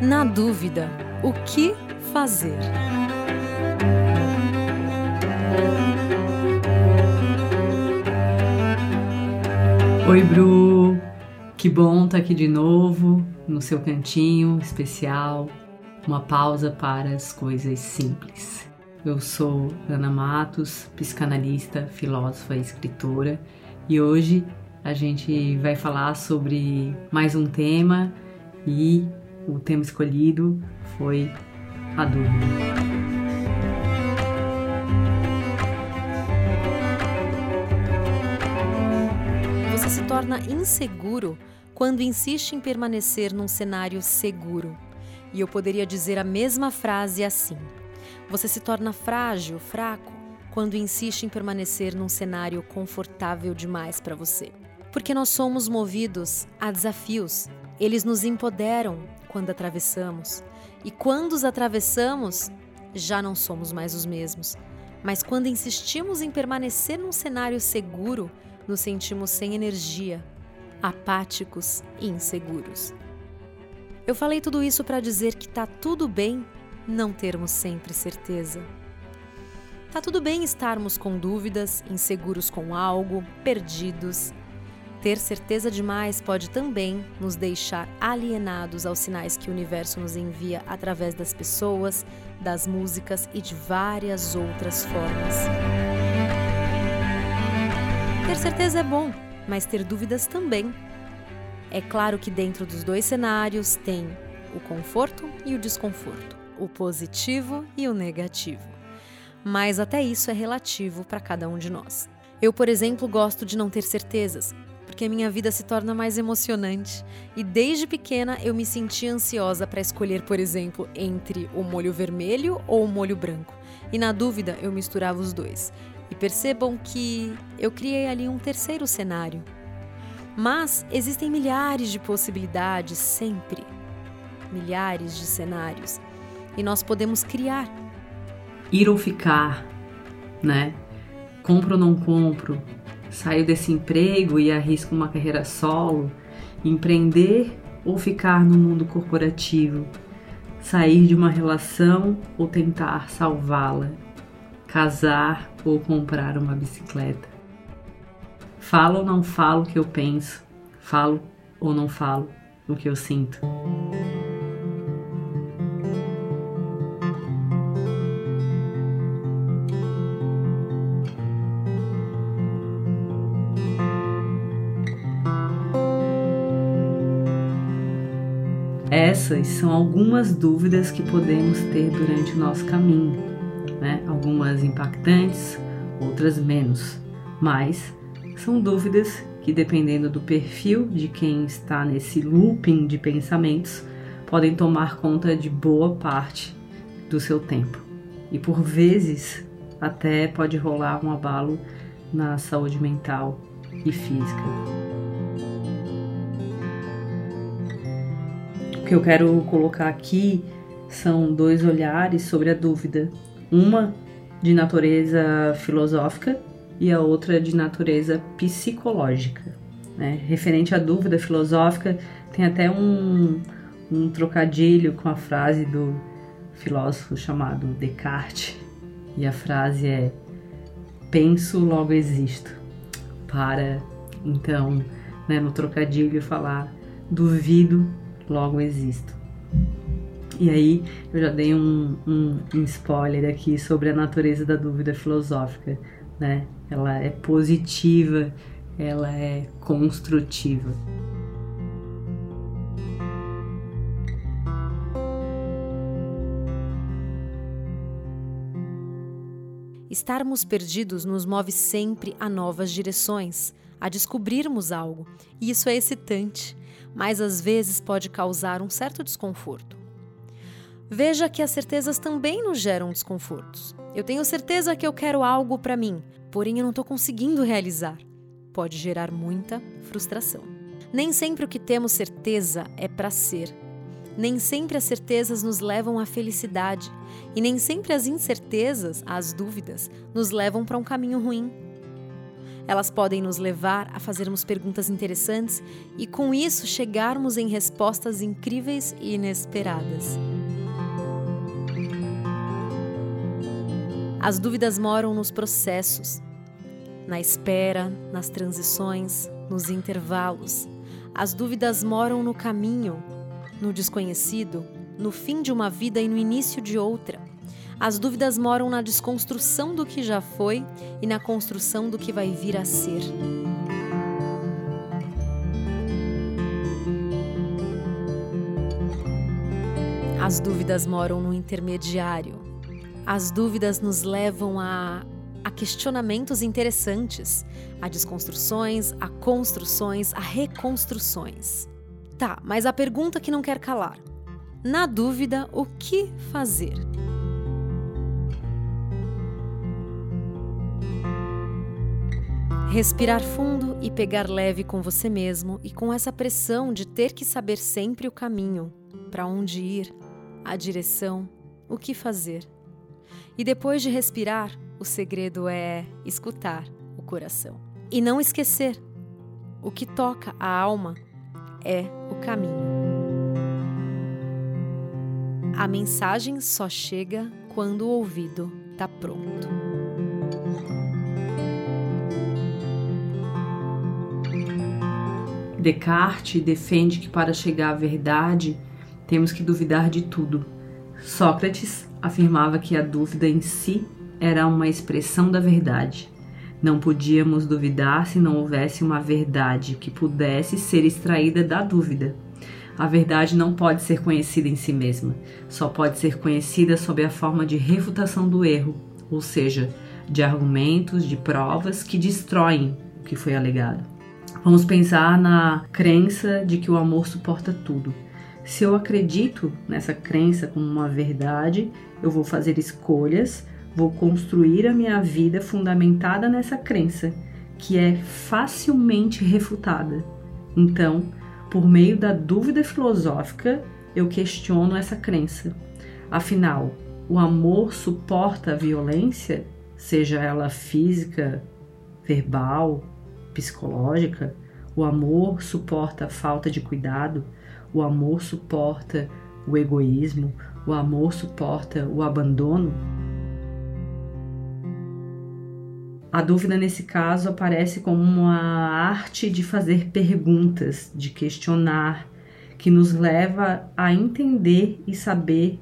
Na dúvida, o que fazer? Oi, Bru! Que bom estar tá aqui de novo no seu cantinho especial, uma pausa para as coisas simples. Eu sou Ana Matos, psicanalista, filósofa e escritora, e hoje a gente vai falar sobre mais um tema e o tema escolhido foi a dúvida. torna inseguro quando insiste em permanecer num cenário seguro. E eu poderia dizer a mesma frase assim: Você se torna frágil, fraco, quando insiste em permanecer num cenário confortável demais para você. Porque nós somos movidos a desafios. Eles nos empoderam quando atravessamos. E quando os atravessamos, já não somos mais os mesmos. Mas quando insistimos em permanecer num cenário seguro, nos sentimos sem energia, apáticos e inseguros. Eu falei tudo isso para dizer que tá tudo bem não termos sempre certeza. Tá tudo bem estarmos com dúvidas, inseguros com algo, perdidos. Ter certeza demais pode também nos deixar alienados aos sinais que o universo nos envia através das pessoas, das músicas e de várias outras formas. Ter certeza é bom, mas ter dúvidas também. É claro que dentro dos dois cenários tem o conforto e o desconforto, o positivo e o negativo. Mas até isso é relativo para cada um de nós. Eu, por exemplo, gosto de não ter certezas, porque minha vida se torna mais emocionante. E desde pequena eu me sentia ansiosa para escolher, por exemplo, entre o molho vermelho ou o molho branco. E na dúvida eu misturava os dois. E percebam que eu criei ali um terceiro cenário. Mas existem milhares de possibilidades sempre. Milhares de cenários. E nós podemos criar. Ir ou ficar, né? Compro ou não compro? Saio desse emprego e arrisco uma carreira solo? Empreender ou ficar no mundo corporativo? Sair de uma relação ou tentar salvá-la? casar ou comprar uma bicicleta. Falo ou não falo o que eu penso, falo ou não falo o que eu sinto. Essas são algumas dúvidas que podemos ter durante o nosso caminho né? Algumas impactantes, outras menos, mas são dúvidas que, dependendo do perfil de quem está nesse looping de pensamentos, podem tomar conta de boa parte do seu tempo. E por vezes até pode rolar um abalo na saúde mental e física. O que eu quero colocar aqui são dois olhares sobre a dúvida uma de natureza filosófica e a outra de natureza psicológica. Né? Referente à dúvida filosófica, tem até um, um trocadilho com a frase do filósofo chamado Descartes, e a frase é: Penso, logo existo. Para então, né, no trocadilho, falar: Duvido, logo existo. E aí eu já dei um, um, um spoiler aqui sobre a natureza da dúvida filosófica, né? Ela é positiva, ela é construtiva. Estarmos perdidos nos move sempre a novas direções, a descobrirmos algo, e isso é excitante, mas às vezes pode causar um certo desconforto. Veja que as certezas também nos geram desconfortos. Eu tenho certeza que eu quero algo para mim, porém eu não estou conseguindo realizar. Pode gerar muita frustração. Nem sempre o que temos certeza é para ser. Nem sempre as certezas nos levam à felicidade, e nem sempre as incertezas, as dúvidas, nos levam para um caminho ruim. Elas podem nos levar a fazermos perguntas interessantes e, com isso, chegarmos em respostas incríveis e inesperadas. As dúvidas moram nos processos, na espera, nas transições, nos intervalos. As dúvidas moram no caminho, no desconhecido, no fim de uma vida e no início de outra. As dúvidas moram na desconstrução do que já foi e na construção do que vai vir a ser. As dúvidas moram no intermediário, as dúvidas nos levam a, a questionamentos interessantes, a desconstruções, a construções, a reconstruções. Tá, mas a pergunta que não quer calar: na dúvida, o que fazer? Respirar fundo e pegar leve com você mesmo e com essa pressão de ter que saber sempre o caminho, para onde ir, a direção, o que fazer. E depois de respirar, o segredo é escutar o coração. E não esquecer: o que toca a alma é o caminho. A mensagem só chega quando o ouvido está pronto. Descartes defende que para chegar à verdade temos que duvidar de tudo. Sócrates afirmava que a dúvida em si era uma expressão da verdade. Não podíamos duvidar se não houvesse uma verdade que pudesse ser extraída da dúvida. A verdade não pode ser conhecida em si mesma, só pode ser conhecida sob a forma de refutação do erro, ou seja, de argumentos, de provas que destroem o que foi alegado. Vamos pensar na crença de que o amor suporta tudo. Se eu acredito nessa crença como uma verdade, eu vou fazer escolhas, vou construir a minha vida fundamentada nessa crença, que é facilmente refutada. Então, por meio da dúvida filosófica, eu questiono essa crença. Afinal, o amor suporta a violência, seja ela física, verbal, psicológica? O amor suporta a falta de cuidado? O amor suporta o egoísmo? O amor suporta o abandono? A dúvida nesse caso aparece como uma arte de fazer perguntas, de questionar, que nos leva a entender e saber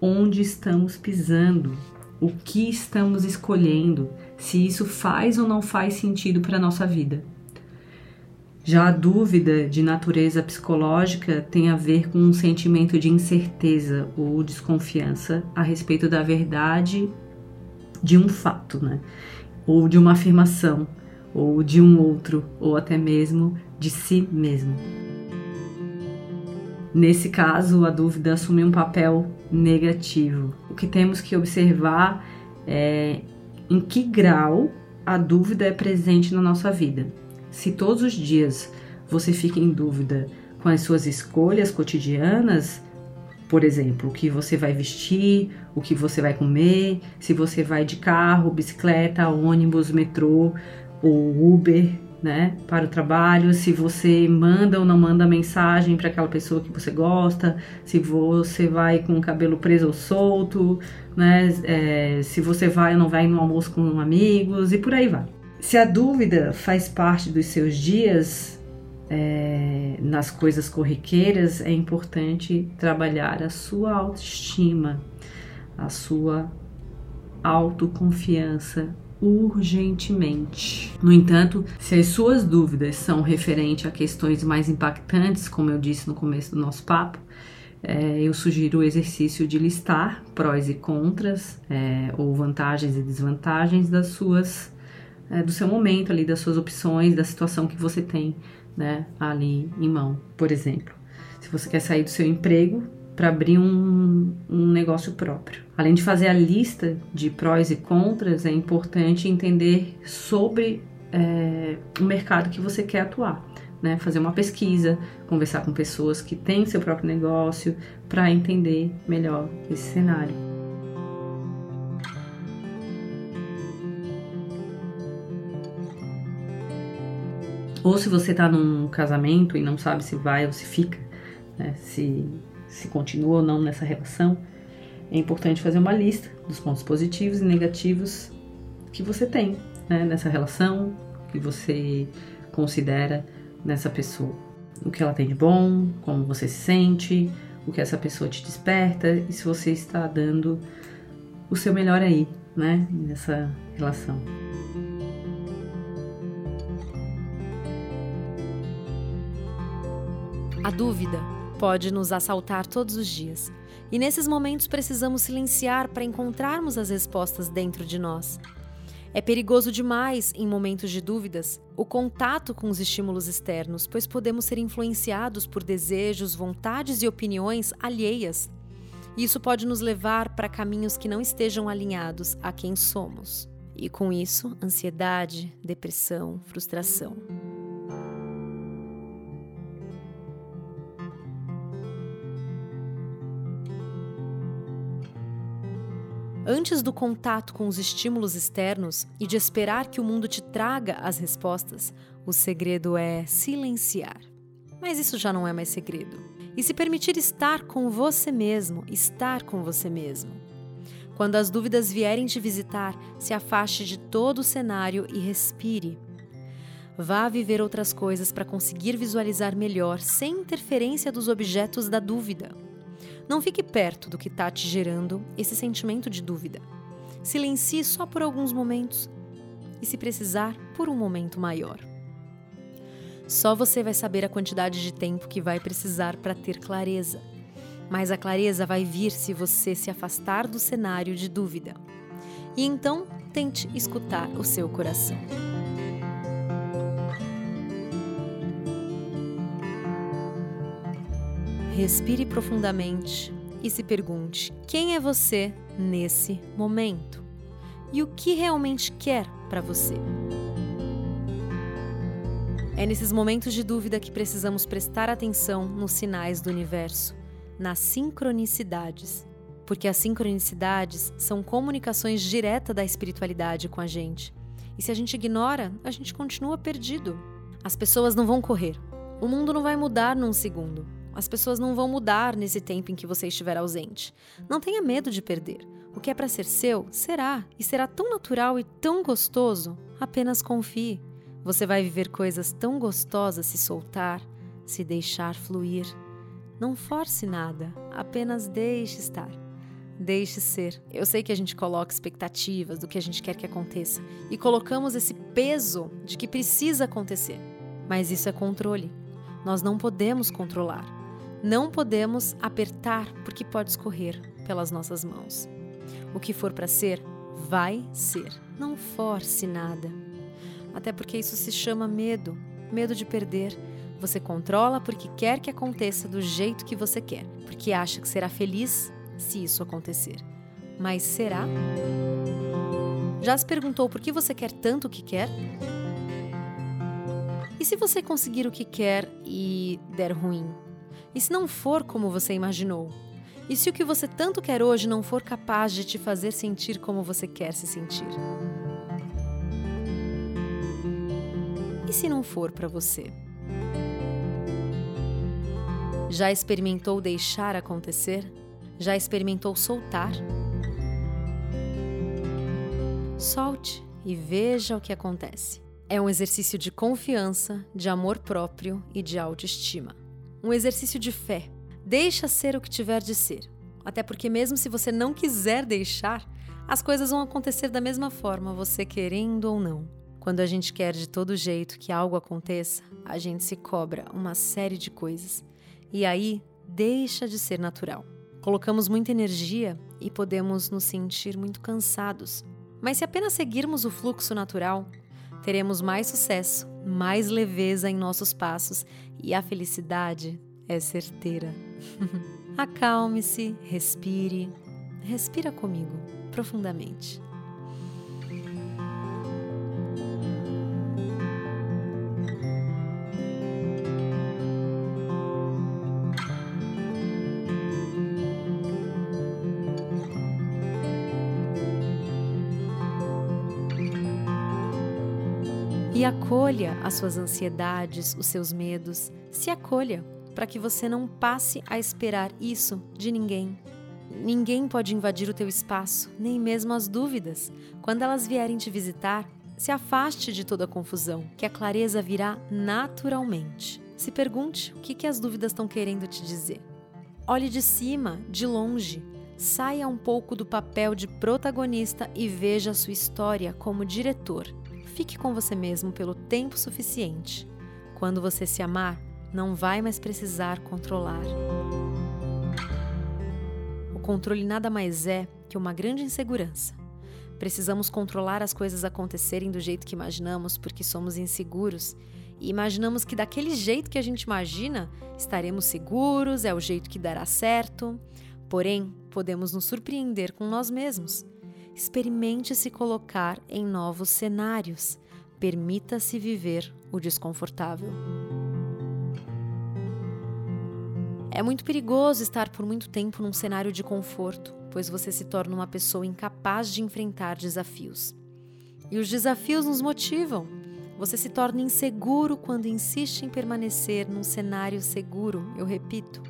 onde estamos pisando, o que estamos escolhendo, se isso faz ou não faz sentido para a nossa vida. Já a dúvida de natureza psicológica tem a ver com um sentimento de incerteza ou desconfiança a respeito da verdade de um fato, né? Ou de uma afirmação, ou de um outro, ou até mesmo de si mesmo. Nesse caso, a dúvida assume um papel negativo. O que temos que observar é em que grau a dúvida é presente na nossa vida. Se todos os dias você fica em dúvida com as suas escolhas cotidianas, por exemplo, o que você vai vestir, o que você vai comer, se você vai de carro, bicicleta, ônibus, metrô ou Uber, né, para o trabalho, se você manda ou não manda mensagem para aquela pessoa que você gosta, se você vai com o cabelo preso ou solto, né, é, se você vai ou não vai no almoço com amigos e por aí vai. Se a dúvida faz parte dos seus dias, é, nas coisas corriqueiras, é importante trabalhar a sua autoestima, a sua autoconfiança urgentemente. No entanto, se as suas dúvidas são referentes a questões mais impactantes, como eu disse no começo do nosso papo, é, eu sugiro o exercício de listar prós e contras, é, ou vantagens e desvantagens das suas é, do seu momento ali, das suas opções, da situação que você tem, né, ali em mão. Por exemplo, se você quer sair do seu emprego para abrir um, um negócio próprio. Além de fazer a lista de prós e contras, é importante entender sobre é, o mercado que você quer atuar. né, fazer uma pesquisa, conversar com pessoas que têm seu próprio negócio para entender melhor esse cenário. Ou se você está num casamento e não sabe se vai ou se fica, né, se, se continua ou não nessa relação, é importante fazer uma lista dos pontos positivos e negativos que você tem né, nessa relação, que você considera nessa pessoa. O que ela tem de bom, como você se sente, o que essa pessoa te desperta e se você está dando o seu melhor aí, né, nessa relação. A dúvida pode nos assaltar todos os dias. E nesses momentos precisamos silenciar para encontrarmos as respostas dentro de nós. É perigoso demais, em momentos de dúvidas, o contato com os estímulos externos, pois podemos ser influenciados por desejos, vontades e opiniões alheias. Isso pode nos levar para caminhos que não estejam alinhados a quem somos. E com isso, ansiedade, depressão, frustração. Antes do contato com os estímulos externos e de esperar que o mundo te traga as respostas, o segredo é silenciar. Mas isso já não é mais segredo. E se permitir estar com você mesmo, estar com você mesmo. Quando as dúvidas vierem te visitar, se afaste de todo o cenário e respire. Vá viver outras coisas para conseguir visualizar melhor sem interferência dos objetos da dúvida. Não fique perto do que está te gerando esse sentimento de dúvida. Silencie só por alguns momentos e, se precisar, por um momento maior. Só você vai saber a quantidade de tempo que vai precisar para ter clareza. Mas a clareza vai vir se você se afastar do cenário de dúvida. E então, tente escutar o seu coração. Respire profundamente e se pergunte: quem é você nesse momento? E o que realmente quer para você? É nesses momentos de dúvida que precisamos prestar atenção nos sinais do universo, nas sincronicidades. Porque as sincronicidades são comunicações diretas da espiritualidade com a gente. E se a gente ignora, a gente continua perdido. As pessoas não vão correr. O mundo não vai mudar num segundo. As pessoas não vão mudar nesse tempo em que você estiver ausente. Não tenha medo de perder. O que é para ser seu, será, e será tão natural e tão gostoso. Apenas confie. Você vai viver coisas tão gostosas se soltar, se deixar fluir. Não force nada, apenas deixe estar. Deixe ser. Eu sei que a gente coloca expectativas do que a gente quer que aconteça e colocamos esse peso de que precisa acontecer. Mas isso é controle. Nós não podemos controlar. Não podemos apertar porque pode escorrer pelas nossas mãos. O que for para ser, vai ser. Não force nada. Até porque isso se chama medo medo de perder. Você controla porque quer que aconteça do jeito que você quer, porque acha que será feliz se isso acontecer. Mas será? Já se perguntou por que você quer tanto o que quer? E se você conseguir o que quer e der ruim? E se não for como você imaginou? E se o que você tanto quer hoje não for capaz de te fazer sentir como você quer se sentir? E se não for para você? Já experimentou deixar acontecer? Já experimentou soltar? Solte e veja o que acontece. É um exercício de confiança, de amor próprio e de autoestima um exercício de fé. Deixa ser o que tiver de ser. Até porque, mesmo se você não quiser deixar, as coisas vão acontecer da mesma forma, você querendo ou não. Quando a gente quer de todo jeito que algo aconteça, a gente se cobra uma série de coisas. E aí deixa de ser natural. Colocamos muita energia e podemos nos sentir muito cansados. Mas se apenas seguirmos o fluxo natural, teremos mais sucesso, mais leveza em nossos passos e a felicidade é certeira. Acalme-se, respire, respira comigo profundamente. Acolha as suas ansiedades, os seus medos. Se acolha para que você não passe a esperar isso de ninguém. Ninguém pode invadir o teu espaço, nem mesmo as dúvidas. Quando elas vierem te visitar, se afaste de toda a confusão, que a clareza virá naturalmente. Se pergunte o que, que as dúvidas estão querendo te dizer. Olhe de cima, de longe. Saia um pouco do papel de protagonista e veja a sua história como diretor. Fique com você mesmo pelo tempo suficiente. Quando você se amar, não vai mais precisar controlar. O controle nada mais é que uma grande insegurança. Precisamos controlar as coisas acontecerem do jeito que imaginamos porque somos inseguros e imaginamos que daquele jeito que a gente imagina estaremos seguros, é o jeito que dará certo. Porém, podemos nos surpreender com nós mesmos. Experimente se colocar em novos cenários. Permita-se viver o desconfortável. É muito perigoso estar por muito tempo num cenário de conforto, pois você se torna uma pessoa incapaz de enfrentar desafios. E os desafios nos motivam. Você se torna inseguro quando insiste em permanecer num cenário seguro, eu repito.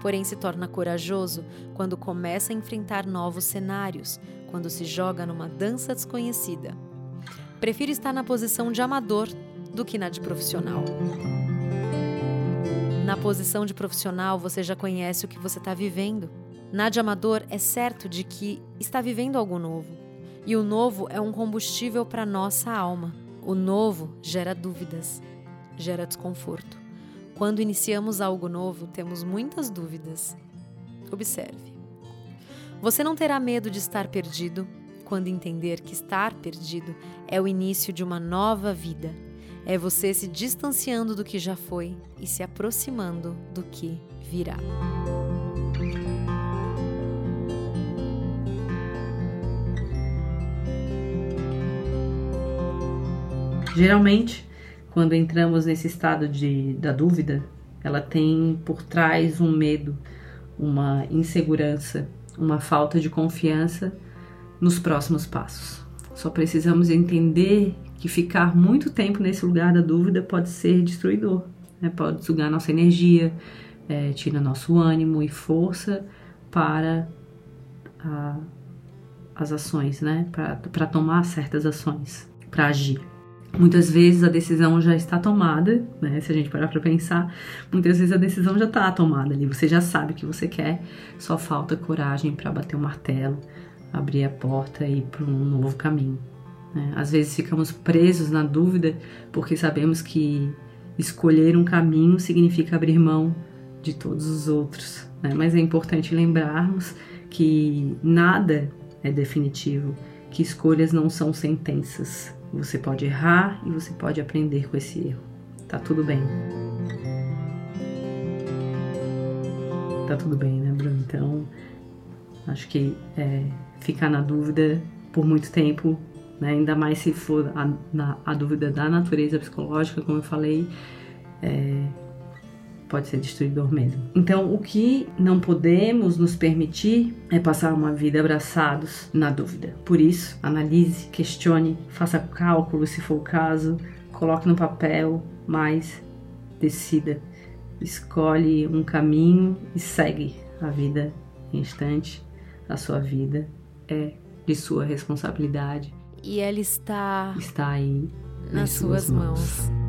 Porém, se torna corajoso quando começa a enfrentar novos cenários, quando se joga numa dança desconhecida. Prefiro estar na posição de amador do que na de profissional. Na posição de profissional, você já conhece o que você está vivendo. Na de amador, é certo de que está vivendo algo novo. E o novo é um combustível para nossa alma. O novo gera dúvidas, gera desconforto. Quando iniciamos algo novo, temos muitas dúvidas. Observe. Você não terá medo de estar perdido quando entender que estar perdido é o início de uma nova vida é você se distanciando do que já foi e se aproximando do que virá. Geralmente, quando entramos nesse estado de, da dúvida, ela tem por trás um medo, uma insegurança, uma falta de confiança nos próximos passos. Só precisamos entender que ficar muito tempo nesse lugar da dúvida pode ser destruidor, né? pode sugar nossa energia, é, tira nosso ânimo e força para a, as ações, né? para tomar certas ações, para agir. Muitas vezes a decisão já está tomada, né? Se a gente parar para pensar, muitas vezes a decisão já está tomada ali. Você já sabe o que você quer, só falta coragem para bater o martelo, abrir a porta e ir para um novo caminho. Né? Às vezes ficamos presos na dúvida porque sabemos que escolher um caminho significa abrir mão de todos os outros. Né? Mas é importante lembrarmos que nada é definitivo, que escolhas não são sentenças. Você pode errar e você pode aprender com esse erro. Tá tudo bem. Tá tudo bem, né, Bruno? Então, acho que é, ficar na dúvida por muito tempo né? ainda mais se for a, na, a dúvida da natureza psicológica, como eu falei, é, pode ser destruidor mesmo. Então, o que não podemos nos permitir é passar uma vida abraçados na dúvida. Por isso, analise, questione, faça cálculos se for o caso, coloque no papel, mas decida. Escolhe um caminho e segue a vida em instante. A sua vida é de sua responsabilidade e ela está está aí nas suas mãos. mãos.